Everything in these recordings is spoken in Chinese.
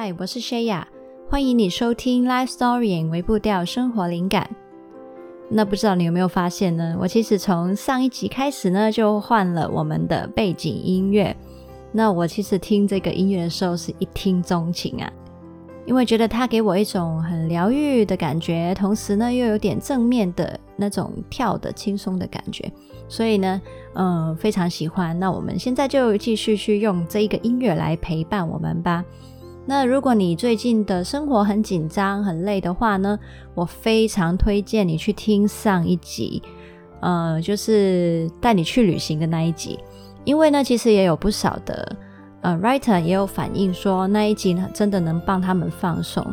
嗨，我是 Shaya，欢迎你收听 Life Story 微步调生活灵感。那不知道你有没有发现呢？我其实从上一集开始呢，就换了我们的背景音乐。那我其实听这个音乐的时候是一听钟情啊，因为觉得它给我一种很疗愈的感觉，同时呢又有点正面的那种跳的轻松的感觉，所以呢，嗯，非常喜欢。那我们现在就继续去用这一个音乐来陪伴我们吧。那如果你最近的生活很紧张、很累的话呢，我非常推荐你去听上一集，呃，就是带你去旅行的那一集，因为呢，其实也有不少的呃 writer 也有反映说那一集呢真的能帮他们放松，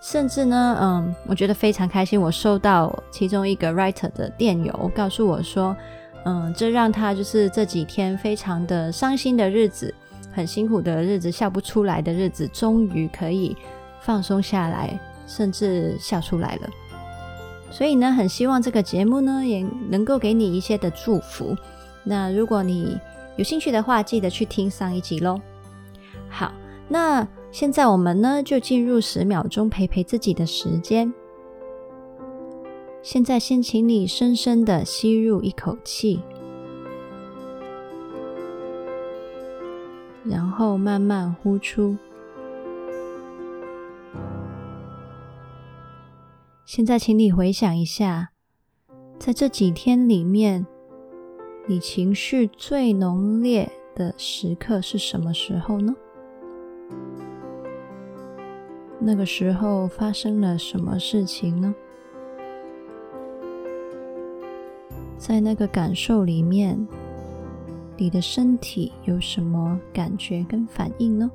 甚至呢，嗯，我觉得非常开心，我收到其中一个 writer 的电邮，告诉我说，嗯，这让他就是这几天非常的伤心的日子。很辛苦的日子，笑不出来的日子，终于可以放松下来，甚至笑出来了。所以呢，很希望这个节目呢，也能够给你一些的祝福。那如果你有兴趣的话，记得去听上一集喽。好，那现在我们呢，就进入十秒钟陪陪自己的时间。现在先请你深深的吸入一口气。然后慢慢呼出。现在，请你回想一下，在这几天里面，你情绪最浓烈的时刻是什么时候呢？那个时候发生了什么事情呢？在那个感受里面。你的身体有什么感觉跟反应呢？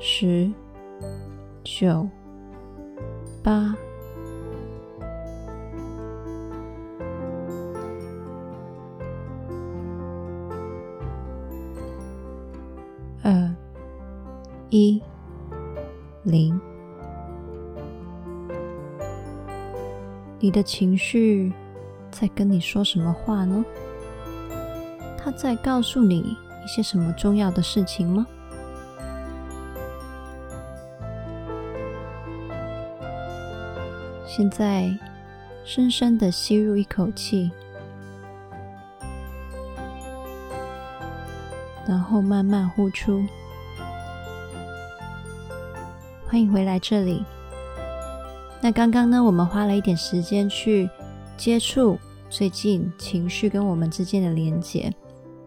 十、九、八、二、一、零。你的情绪在跟你说什么话呢？他在告诉你一些什么重要的事情吗？现在，深深的吸入一口气，然后慢慢呼出。欢迎回来这里。那刚刚呢，我们花了一点时间去接触最近情绪跟我们之间的连结。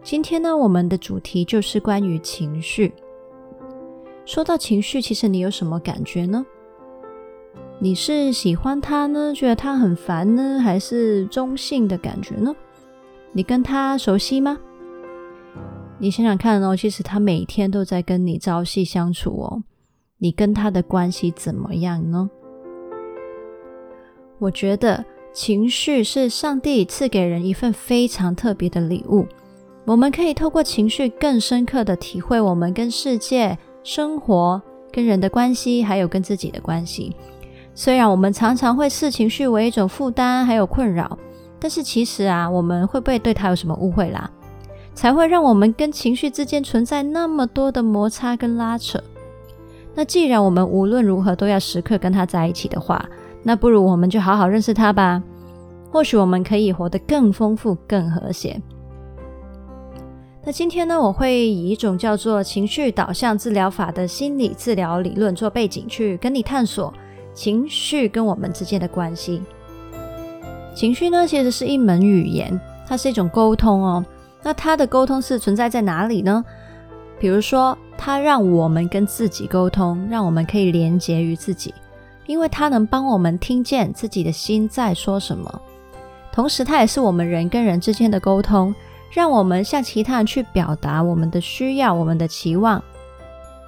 今天呢，我们的主题就是关于情绪。说到情绪，其实你有什么感觉呢？你是喜欢他呢，觉得他很烦呢，还是中性的感觉呢？你跟他熟悉吗？你想想看哦，其实他每天都在跟你朝夕相处哦，你跟他的关系怎么样呢？我觉得情绪是上帝赐给人一份非常特别的礼物。我们可以透过情绪更深刻的体会我们跟世界、生活、跟人的关系，还有跟自己的关系。虽然我们常常会视情绪为一种负担，还有困扰，但是其实啊，我们会不会对他有什么误会啦？才会让我们跟情绪之间存在那么多的摩擦跟拉扯？那既然我们无论如何都要时刻跟他在一起的话，那不如我们就好好认识他吧。或许我们可以活得更丰富、更和谐。那今天呢，我会以一种叫做情绪导向治疗法的心理治疗理论做背景，去跟你探索情绪跟我们之间的关系。情绪呢，其实是一门语言，它是一种沟通哦。那它的沟通是存在在哪里呢？比如说，它让我们跟自己沟通，让我们可以连结于自己，因为它能帮我们听见自己的心在说什么。同时，它也是我们人跟人之间的沟通。让我们向其他人去表达我们的需要、我们的期望，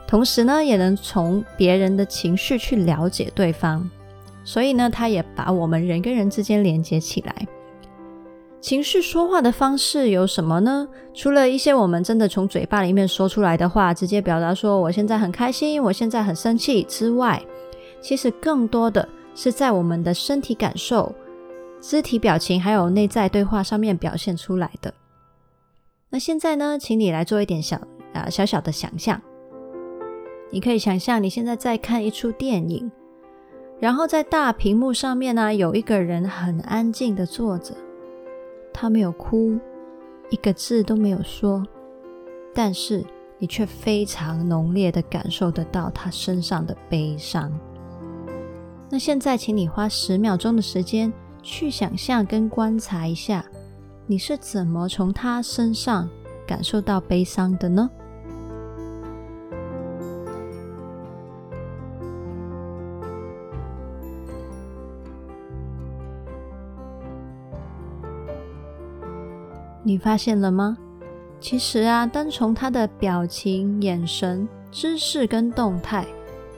同时呢，也能从别人的情绪去了解对方。所以呢，它也把我们人跟人之间连接起来。情绪说话的方式有什么呢？除了一些我们真的从嘴巴里面说出来的话，直接表达说我现在很开心，我现在很生气之外，其实更多的是在我们的身体感受、肢体表情还有内在对话上面表现出来的。那现在呢，请你来做一点小啊小小的想象。你可以想象你现在在看一出电影，然后在大屏幕上面呢、有一个人很安静的坐着，他没有哭，一个字都没有说，但是你却非常浓烈的感受得到他身上的悲伤。那现在，请你花十秒钟的时间去想象跟观察一下，你是怎么从他身上感受到悲伤的呢？你发现了吗？其实啊，单从他的表情、眼神、姿势跟动态，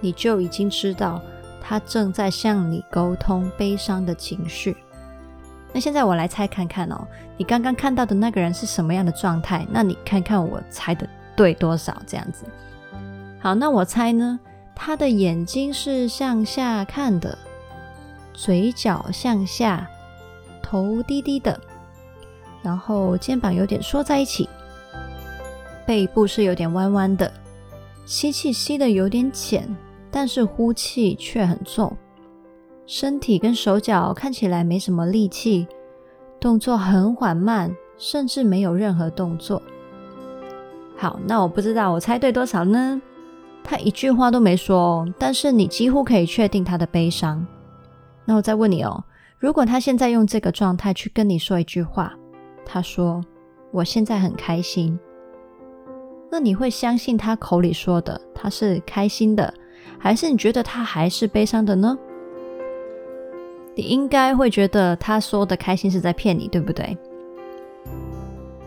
你就已经知道他正在向你沟通悲伤的情绪。那现在我来猜看看哦，你刚刚看到的那个人是什么样的状态？那你看看我猜的对多少？这样子。好，那我猜呢，他的眼睛是向下看的，嘴角向下，头低低的。然后肩膀有点缩在一起，背部是有点弯弯的，吸气吸的有点浅，但是呼气却很重，身体跟手脚看起来没什么力气，动作很缓慢，甚至没有任何动作。好，那我不知道我猜对多少呢？他一句话都没说，但是你几乎可以确定他的悲伤。那我再问你哦，如果他现在用这个状态去跟你说一句话。他说：“我现在很开心。”那你会相信他口里说的他是开心的，还是你觉得他还是悲伤的呢？你应该会觉得他说的开心是在骗你，对不对？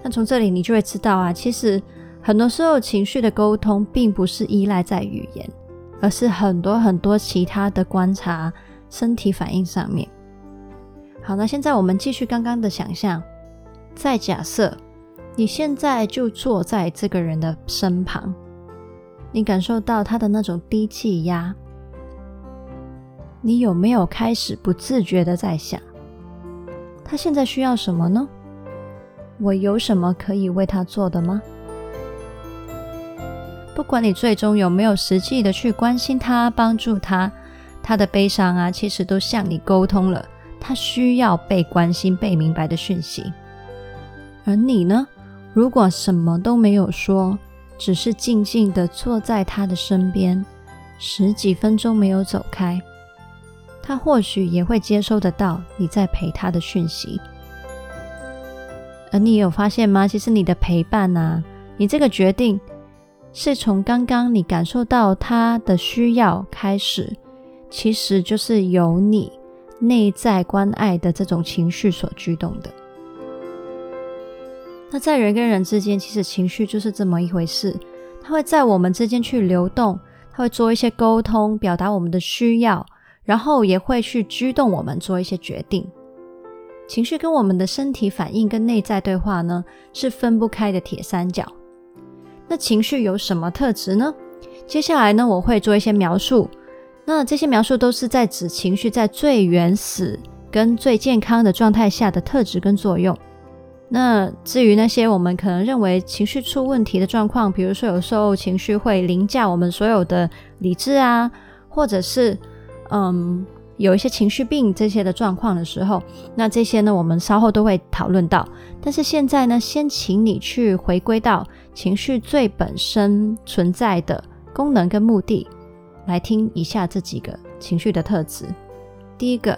那从这里你就会知道啊，其实很多时候情绪的沟通并不是依赖在语言，而是很多很多其他的观察、身体反应上面。好，那现在我们继续刚刚的想象。再假设你现在就坐在这个人的身旁，你感受到他的那种低气压，你有没有开始不自觉的在想，他现在需要什么呢？我有什么可以为他做的吗？不管你最终有没有实际的去关心他、帮助他，他的悲伤啊，其实都向你沟通了，他需要被关心、被明白的讯息。而你呢？如果什么都没有说，只是静静地坐在他的身边，十几分钟没有走开，他或许也会接收得到你在陪他的讯息。而你有发现吗？其实你的陪伴啊，你这个决定是从刚刚你感受到他的需要开始，其实就是由你内在关爱的这种情绪所驱动的。那在人跟人之间，其实情绪就是这么一回事，它会在我们之间去流动，它会做一些沟通，表达我们的需要，然后也会去驱动我们做一些决定。情绪跟我们的身体反应跟内在对话呢，是分不开的铁三角。那情绪有什么特质呢？接下来呢，我会做一些描述。那这些描述都是在指情绪在最原始跟最健康的状态下的特质跟作用。那至于那些我们可能认为情绪出问题的状况，比如说有时候情绪会凌驾我们所有的理智啊，或者是嗯有一些情绪病这些的状况的时候，那这些呢我们稍后都会讨论到。但是现在呢，先请你去回归到情绪最本身存在的功能跟目的，来听以下这几个情绪的特质。第一个，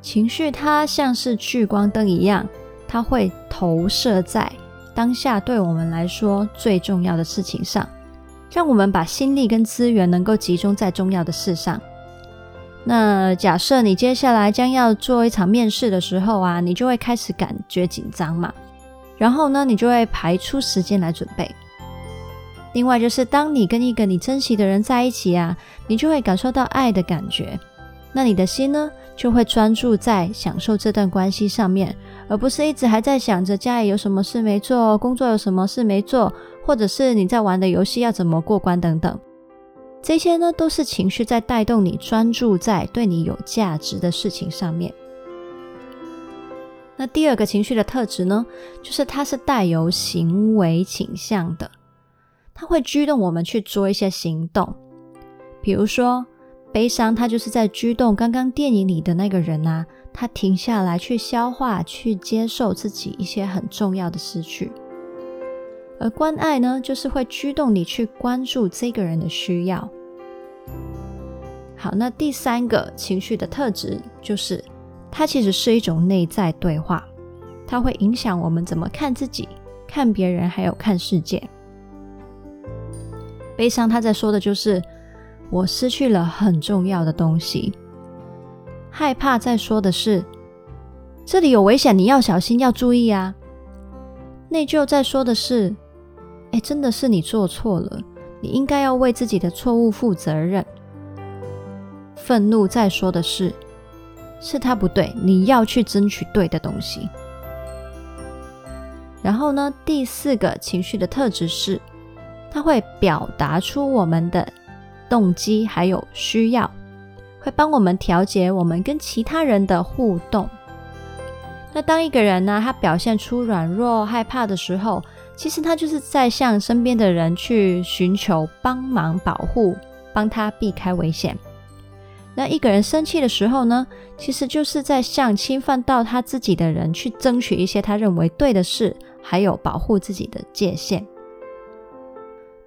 情绪它像是聚光灯一样。它会投射在当下对我们来说最重要的事情上，让我们把心力跟资源能够集中在重要的事上。那假设你接下来将要做一场面试的时候啊，你就会开始感觉紧张嘛，然后呢，你就会排出时间来准备。另外就是当你跟一个你珍惜的人在一起啊，你就会感受到爱的感觉，那你的心呢，就会专注在享受这段关系上面，而不是一直还在想着家里有什么事没做，工作有什么事没做，或者是你在玩的游戏要怎么过关等等。这些呢，都是情绪在带动你专注在对你有价值的事情上面。那第二个情绪的特质呢，就是它是带有行为倾向的，它会驱动我们去做一些行动。比如说，悲伤，它就是在驱动刚刚电影里的那个人啊，他停下来去消化、去接受自己一些很重要的失去。而关爱呢，就是会驱动你去关注这个人的需要。好，那第三个情绪的特质就是，它其实是一种内在对话，它会影响我们怎么看自己、看别人，还有看世界。悲伤，它在说的就是我失去了很重要的东西。害怕在说的是这里有危险，你要小心，要注意啊。内疚在说的是。哎，真的是你做错了，你应该要为自己的错误负责任。愤怒在说的是，是他不对，你要去争取对的东西。然后呢，第四个情绪的特质是，它会表达出我们的动机还有需要，会帮我们调节我们跟其他人的互动。那当一个人呢，他表现出软弱、害怕的时候，其实他就是在向身边的人去寻求帮忙、保护，帮他避开危险。那一个人生气的时候呢，其实就是在向侵犯到他自己的人去争取一些他认为对的事，还有保护自己的界限。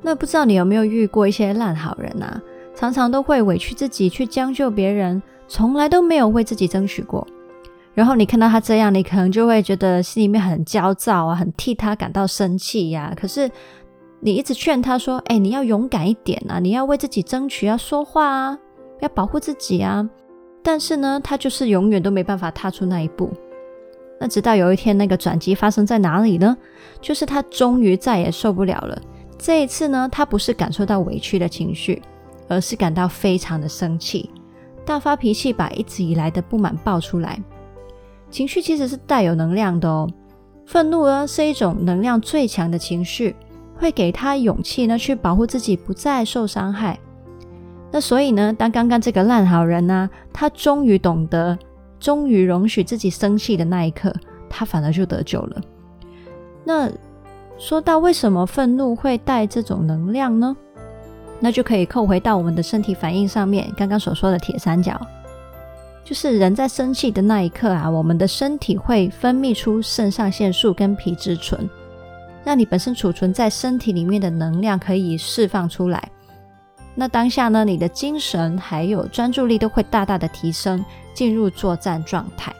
那不知道你有没有遇过一些烂好人啊？常常都会委屈自己去将就别人，从来都没有为自己争取过。然后你看到他这样，你可能就会觉得心里面很焦躁啊，很替他感到生气呀。可是你一直劝他说：“哎，你要勇敢一点啊，你要为自己争取，要说话啊，要保护自己啊。”但是呢，他就是永远都没办法踏出那一步。那直到有一天，那个转机发生在哪里呢？就是他终于再也受不了了。这一次呢，他不是感受到委屈的情绪，而是感到非常的生气，大发脾气，把一直以来的不满爆出来。情绪其实是带有能量的哦，愤怒呢是一种能量最强的情绪，会给他勇气呢去保护自己不再受伤害。那所以呢，当刚刚这个烂好人呢，他终于懂得，终于容许自己生气的那一刻，他反而就得救了。那说到为什么愤怒会带这种能量呢？那就可以扣回到我们的身体反应上面，刚刚所说的铁三角。就是人在生气的那一刻啊，我们的身体会分泌出肾上腺素跟皮质醇，让你本身储存在身体里面的能量可以释放出来。那当下呢，你的精神还有专注力都会大大的提升，进入作战状态。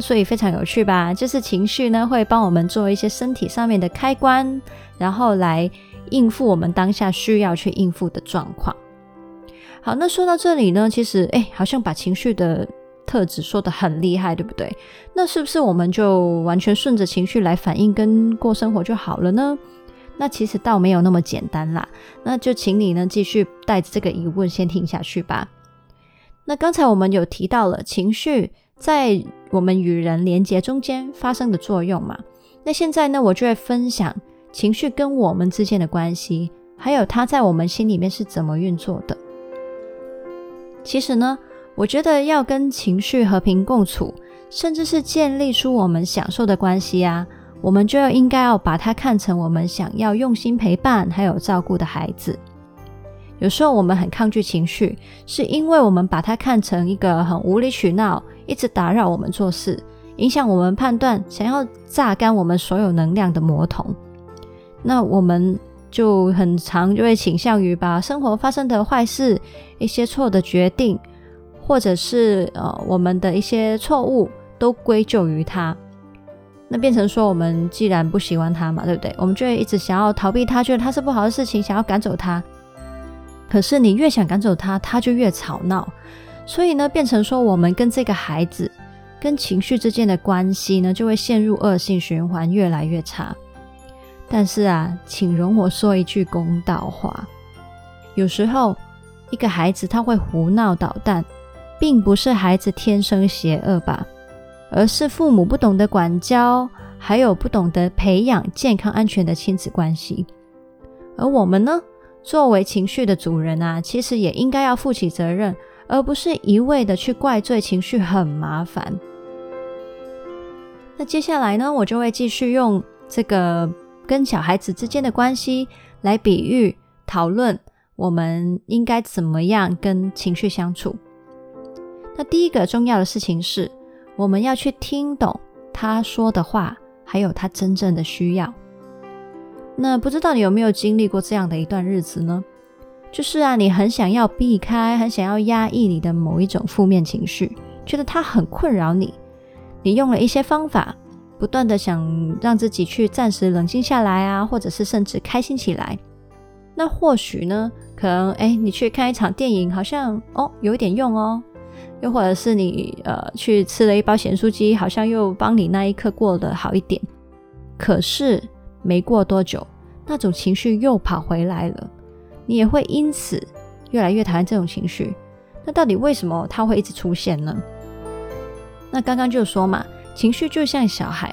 所以非常有趣吧？就是情绪呢会帮我们做一些身体上面的开关，然后来应付我们当下需要去应付的状况。好，那说到这里呢，其实哎，好像把情绪的特质说得很厉害，对不对？那是不是我们就完全顺着情绪来反应跟过生活就好了呢？那其实倒没有那么简单啦。那就请你呢继续带着这个疑问先听下去吧。那刚才我们有提到了情绪在我们与人连接中间发生的作用嘛？那现在呢，我就会分享情绪跟我们之间的关系，还有它在我们心里面是怎么运作的。其实呢，我觉得要跟情绪和平共处，甚至是建立出我们享受的关系啊，我们就要应该要把它看成我们想要用心陪伴还有照顾的孩子。有时候我们很抗拒情绪，是因为我们把它看成一个很无理取闹、一直打扰我们做事、影响我们判断、想要榨干我们所有能量的魔童。那我们。就很常就会倾向于把生活发生的坏事、一些错的决定，或者是呃我们的一些错误，都归咎于他。那变成说，我们既然不喜欢他嘛，对不对？我们就会一直想要逃避他，觉得他是不好的事情，想要赶走他。可是你越想赶走他，他就越吵闹。所以呢，变成说，我们跟这个孩子、跟情绪之间的关系呢，就会陷入恶性循环，越来越差。但是啊，请容我说一句公道话。有时候，一个孩子他会胡闹捣蛋，并不是孩子天生邪恶吧，而是父母不懂得管教，还有不懂得培养健康安全的亲子关系。而我们呢，作为情绪的主人啊，其实也应该要负起责任，而不是一味的去怪罪情绪很麻烦。那接下来呢，我就会继续用这个。跟小孩子之间的关系来比喻讨论我们应该怎么样跟情绪相处。那第一个重要的事情是，我们要去听懂他说的话，还有他真正的需要。那不知道你有没有经历过这样的一段日子呢？就是啊，你很想要避开，很想要压抑你的某一种负面情绪，觉得它很困扰你。你用了一些方法，不断的想让自己去暂时冷静下来啊，或者是甚至开心起来。那或许呢，可能诶，你去看一场电影，好像哦有一点用哦。又或者是你呃去吃了一包咸酥鸡，好像又帮你那一刻过得好一点。可是。没过多久，那种情绪又跑回来了，你也会因此越来越讨厌这种情绪。那到底为什么它会一直出现呢？那刚刚就说嘛，情绪就像小孩，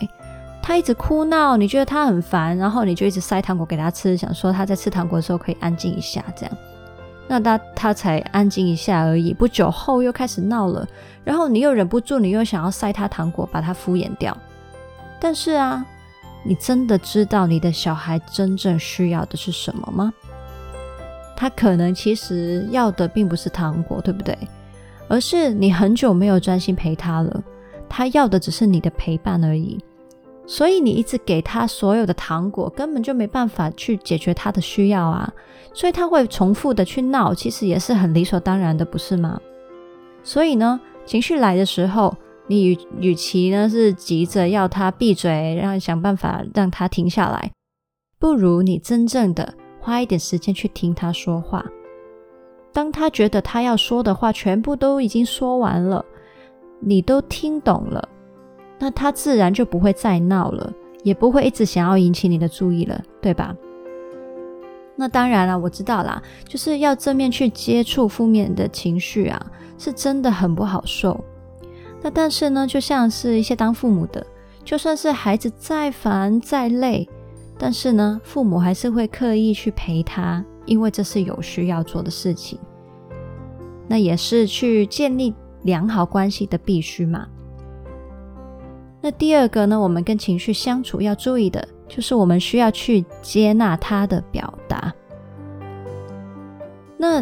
他一直哭闹，你觉得他很烦，然后你就一直塞糖果给他吃，想说他在吃糖果的时候可以安静一下，这样。那他他才安静一下而已，不久后又开始闹了，然后你又忍不住，你又想要塞他糖果，把他敷衍掉。但是啊。你真的知道你的小孩真正需要的是什么吗？他可能其实要的并不是糖果，对不对？而是你很久没有专心陪他了，他要的只是你的陪伴而已。所以你一直给他所有的糖果，根本就没办法去解决他的需要啊！所以他会重复的去闹，其实也是很理所当然的，不是吗？所以呢，情绪来的时候，你与与其呢是急着要他闭嘴，让想办法让他停下来，不如你真正的花一点时间去听他说话。当他觉得他要说的话全部都已经说完了，你都听懂了，那他自然就不会再闹了，也不会一直想要引起你的注意了，对吧？那当然了，我知道啦，就是要正面去接触负面的情绪啊，是真的很不好受。那但是呢，就像是一些当父母的，就算是孩子再烦再累，但是呢，父母还是会刻意去陪他，因为这是有需要做的事情。那也是去建立良好关系的必须嘛。那第二个呢，我们跟情绪相处要注意的，就是我们需要去接纳他的表达。那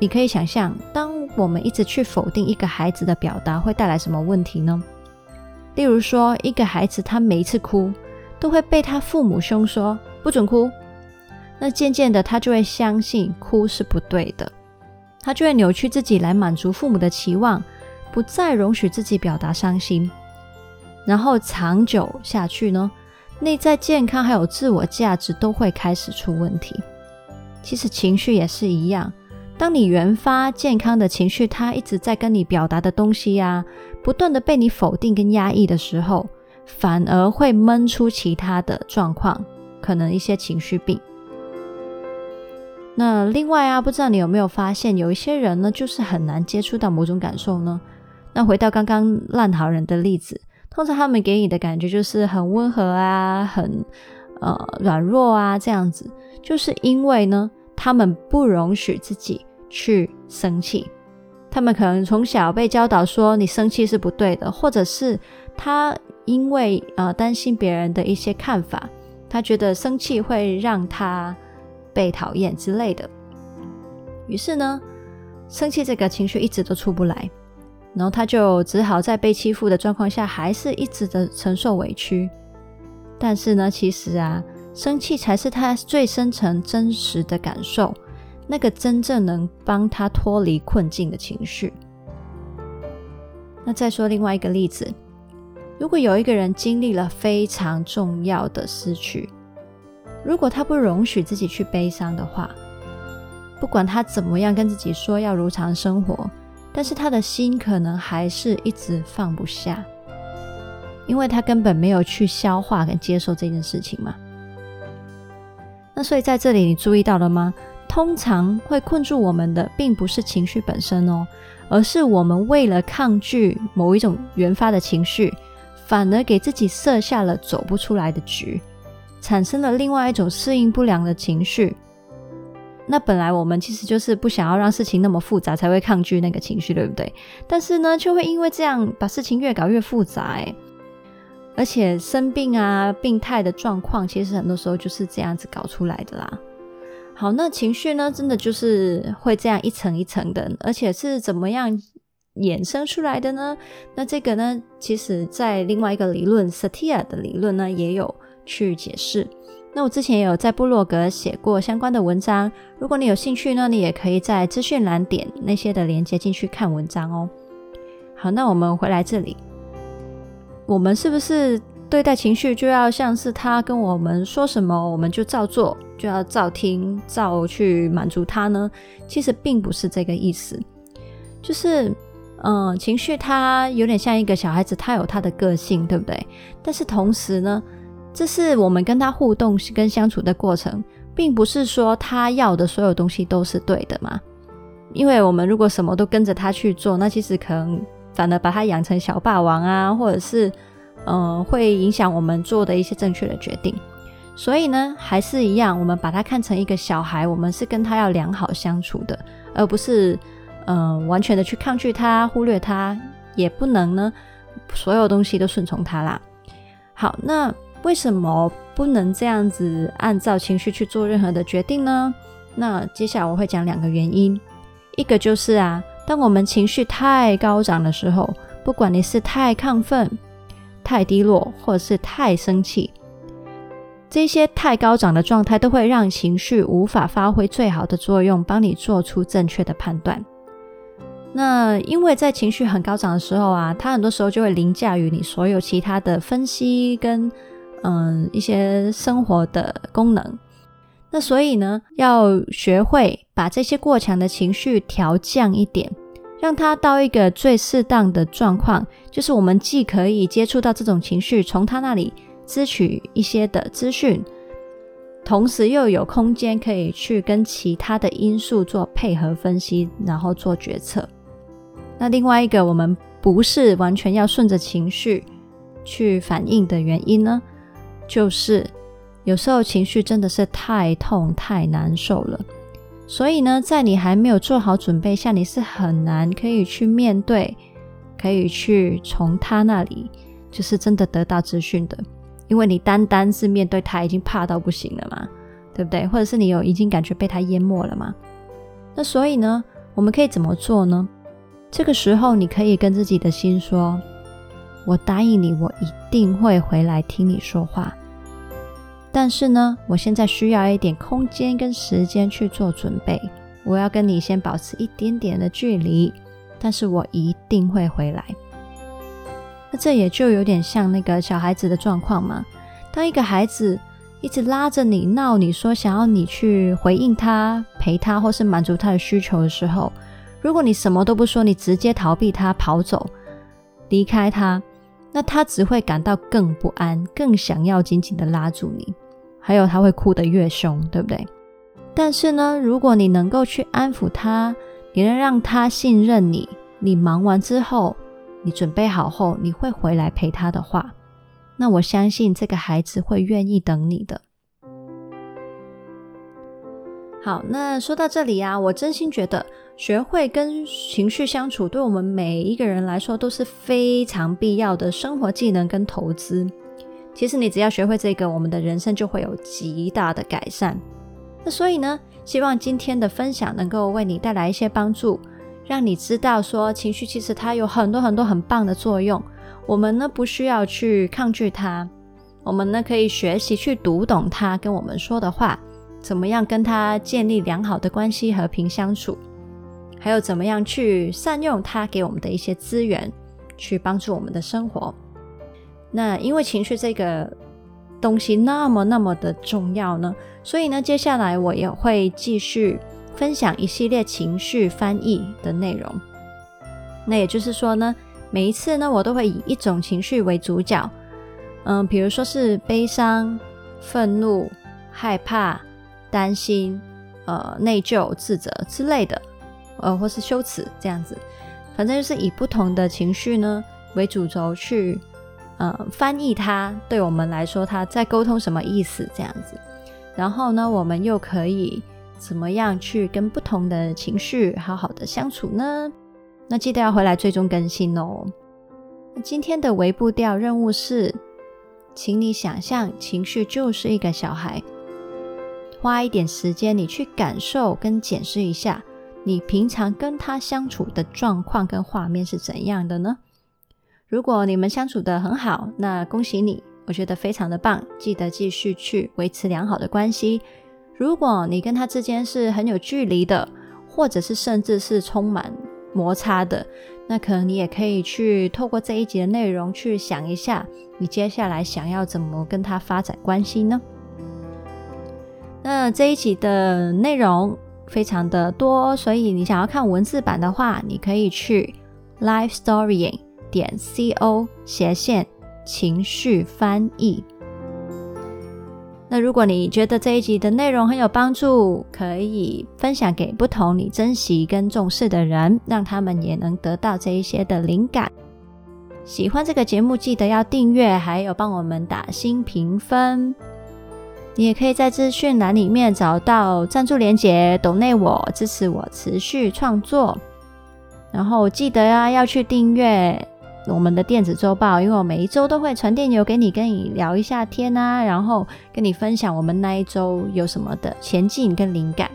你可以想象，当我们一直去否定一个孩子的表达，会带来什么问题呢？例如说，一个孩子他每一次哭，都会被他父母凶说不准哭，那渐渐的他就会相信哭是不对的，他就会扭曲自己来满足父母的期望，不再容许自己表达伤心，然后长久下去呢，内在健康还有自我价值都会开始出问题。其实情绪也是一样。当你原发健康的情绪，它一直在跟你表达的东西呀、不断的被你否定跟压抑的时候，反而会闷出其他的状况，可能一些情绪病。那另外啊，不知道你有没有发现，有一些人呢，就是很难接触到某种感受呢？那回到刚刚烂好人的例子，通常他们给你的感觉就是很温和啊，很呃软弱啊这样子，就是因为呢。他们不容许自己去生气，他们可能从小被教导说你生气是不对的，或者是他因为呃担心别人的一些看法，他觉得生气会让他被讨厌之类的，于是呢，生气这个情绪一直都出不来，然后他就只好在被欺负的状况下，还是一直的承受委屈。但是呢，其实啊。生气才是他最深层真实的感受，那个真正能帮他脱离困境的情绪。那再说另外一个例子，如果有一个人经历了非常重要的失去，如果他不容许自己去悲伤的话，不管他怎么样跟自己说要如常生活，但是他的心可能还是一直放不下，因为他根本没有去消化跟接受这件事情嘛。那所以在这里，你注意到了吗？通常会困住我们的，并不是情绪本身哦，而是我们为了抗拒某一种原发的情绪，反而给自己设下了走不出来的局，产生了另外一种适应不良的情绪。那本来我们其实就是不想要让事情那么复杂，才会抗拒那个情绪，对不对？但是呢，就会因为这样把事情越搞越复杂，而且生病啊，病态的状况，其实很多时候就是这样子搞出来的啦。好，那情绪呢，真的就是会这样一层一层的，而且是怎么样衍生出来的呢？那这个呢，其实在另外一个理论 s a t i a 的理论呢，也有去解释。那我之前也有在部落格写过相关的文章，如果你有兴趣呢，你也可以在资讯栏点那些的连接进去看文章哦。好，那我们回来这里，我们是不是？对待情绪就要像是他跟我们说什么，我们就照做，就要照听，照去满足他呢？其实并不是这个意思，就是，嗯、情绪它有点像一个小孩子，他有他的个性，对不对？但是同时呢，这是我们跟他互动跟相处的过程，并不是说他要的所有东西都是对的嘛。因为我们如果什么都跟着他去做，那其实可能反而把他养成小霸王啊，或者是。嗯、会影响我们做的一些正确的决定，所以呢，还是一样，我们把他看成一个小孩，我们是跟他要良好相处的，而不是嗯、完全的去抗拒他、忽略他，也不能呢，所有东西都顺从他啦。好，那为什么不能这样子按照情绪去做任何的决定呢？那接下来我会讲两个原因，一个就是啊，当我们情绪太高涨的时候，不管你是太亢奋。太低落，或者是太生气，这些太高涨的状态都会让情绪无法发挥最好的作用，帮你做出正确的判断。那因为在情绪很高涨的时候啊，它很多时候就会凌驾于你所有其他的分析跟嗯一些生活的功能。那所以呢，要学会把这些过强的情绪调降一点。让它到一个最适当的状况，就是我们既可以接触到这种情绪，从他那里汲取一些的资讯，同时又有空间可以去跟其他的因素做配合分析，然后做决策。那另外一个，我们不是完全要顺着情绪去反应的原因呢，就是有时候情绪真的是太痛、太难受了。所以呢，在你还没有做好准备下，你是很难可以去面对，可以去从他那里，就是真的得到资讯的。因为你单单是面对他，已经怕到不行了嘛，对不对？或者是你有已经感觉被他淹没了嘛？那所以呢，我们可以怎么做呢？这个时候，你可以跟自己的心说：“我答应你，我一定会回来听你说话。”但是呢，我现在需要一点空间跟时间去做准备。我要跟你先保持一点点的距离，但是我一定会回来。那这也就有点像那个小孩子的状况嘛。当一个孩子一直拉着你闹，你说想要你去回应他、陪他或是满足他的需求的时候，如果你什么都不说，你直接逃避他、跑走、离开他，那他只会感到更不安，更想要紧紧的拉住你。还有他会哭得越凶，对不对？但是呢，如果你能够去安抚他，你能让他信任你，你忙完之后，你准备好后，你会回来陪他的话，那我相信这个孩子会愿意等你的。好，那说到这里啊，我真心觉得学会跟情绪相处，对我们每一个人来说都是非常必要的生活技能跟投资。其实你只要学会这个，我们的人生就会有极大的改善。那所以呢，希望今天的分享能够为你带来一些帮助，让你知道说情绪其实它有很多很多很棒的作用。我们呢不需要去抗拒它，我们呢可以学习去读懂它跟我们说的话，怎么样跟他建立良好的关系、和平相处，还有怎么样去善用他给我们的一些资源，去帮助我们的生活。那因为情绪这个东西那么那么的重要呢，所以呢，接下来我也会继续分享一系列情绪翻译的内容。那也就是说呢，每一次呢，我都会以一种情绪为主角，嗯，比如说是悲伤、愤怒、害怕、担心、呃、内疚、自责之类的，呃，或是羞耻这样子，反正就是以不同的情绪呢为主轴去。呃，翻译它对我们来说，它在沟通什么意思？这样子，然后呢，我们又可以怎么样去跟不同的情绪好好的相处呢？那记得要回来追踪更新哦。今天的微步调任务是，请你想象情绪就是一个小孩，花一点时间，你去感受跟检视一下，你平常跟他相处的状况跟画面是怎样的呢？如果你们相处得很好，那恭喜你，我觉得非常的棒，记得继续去维持良好的关系。如果你跟他之间是很有距离的，或者是甚至是充满摩擦的，那可能你也可以去透过这一集的内容去想一下，你接下来想要怎么跟他发展关系呢？那这一集的内容非常的多，所以你想要看文字版的话，你可以去 LifeStorying 点 co 斜线情绪翻译。那如果你觉得这一集的内容很有帮助，可以分享给不同你珍惜跟重视的人，让他们也能得到这一些的灵感。喜欢这个节目，记得要订阅，还有帮我们打新评分。你也可以在资讯栏里面找到赞助连结，抖内我支持我持续创作。然后记得啊，要去订阅。我们的电子周报，因为我每一周都会传电邮给你，跟你聊一下天啊，然后跟你分享我们那一周有什么的前进跟灵感。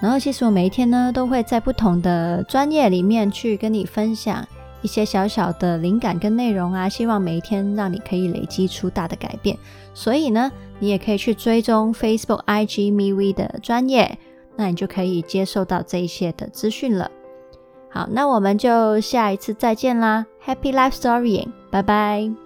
然后其实我每一天呢，都会在不同的专业里面去跟你分享一些小小的灵感跟内容啊，希望每一天让你可以累积出大的改变。所以呢，你也可以去追踪 Facebook、IG、MeWe 的专业，那你就可以接受到这一些的资讯了。好，那我们就下一次再见啦！Happy Life Storying，拜拜。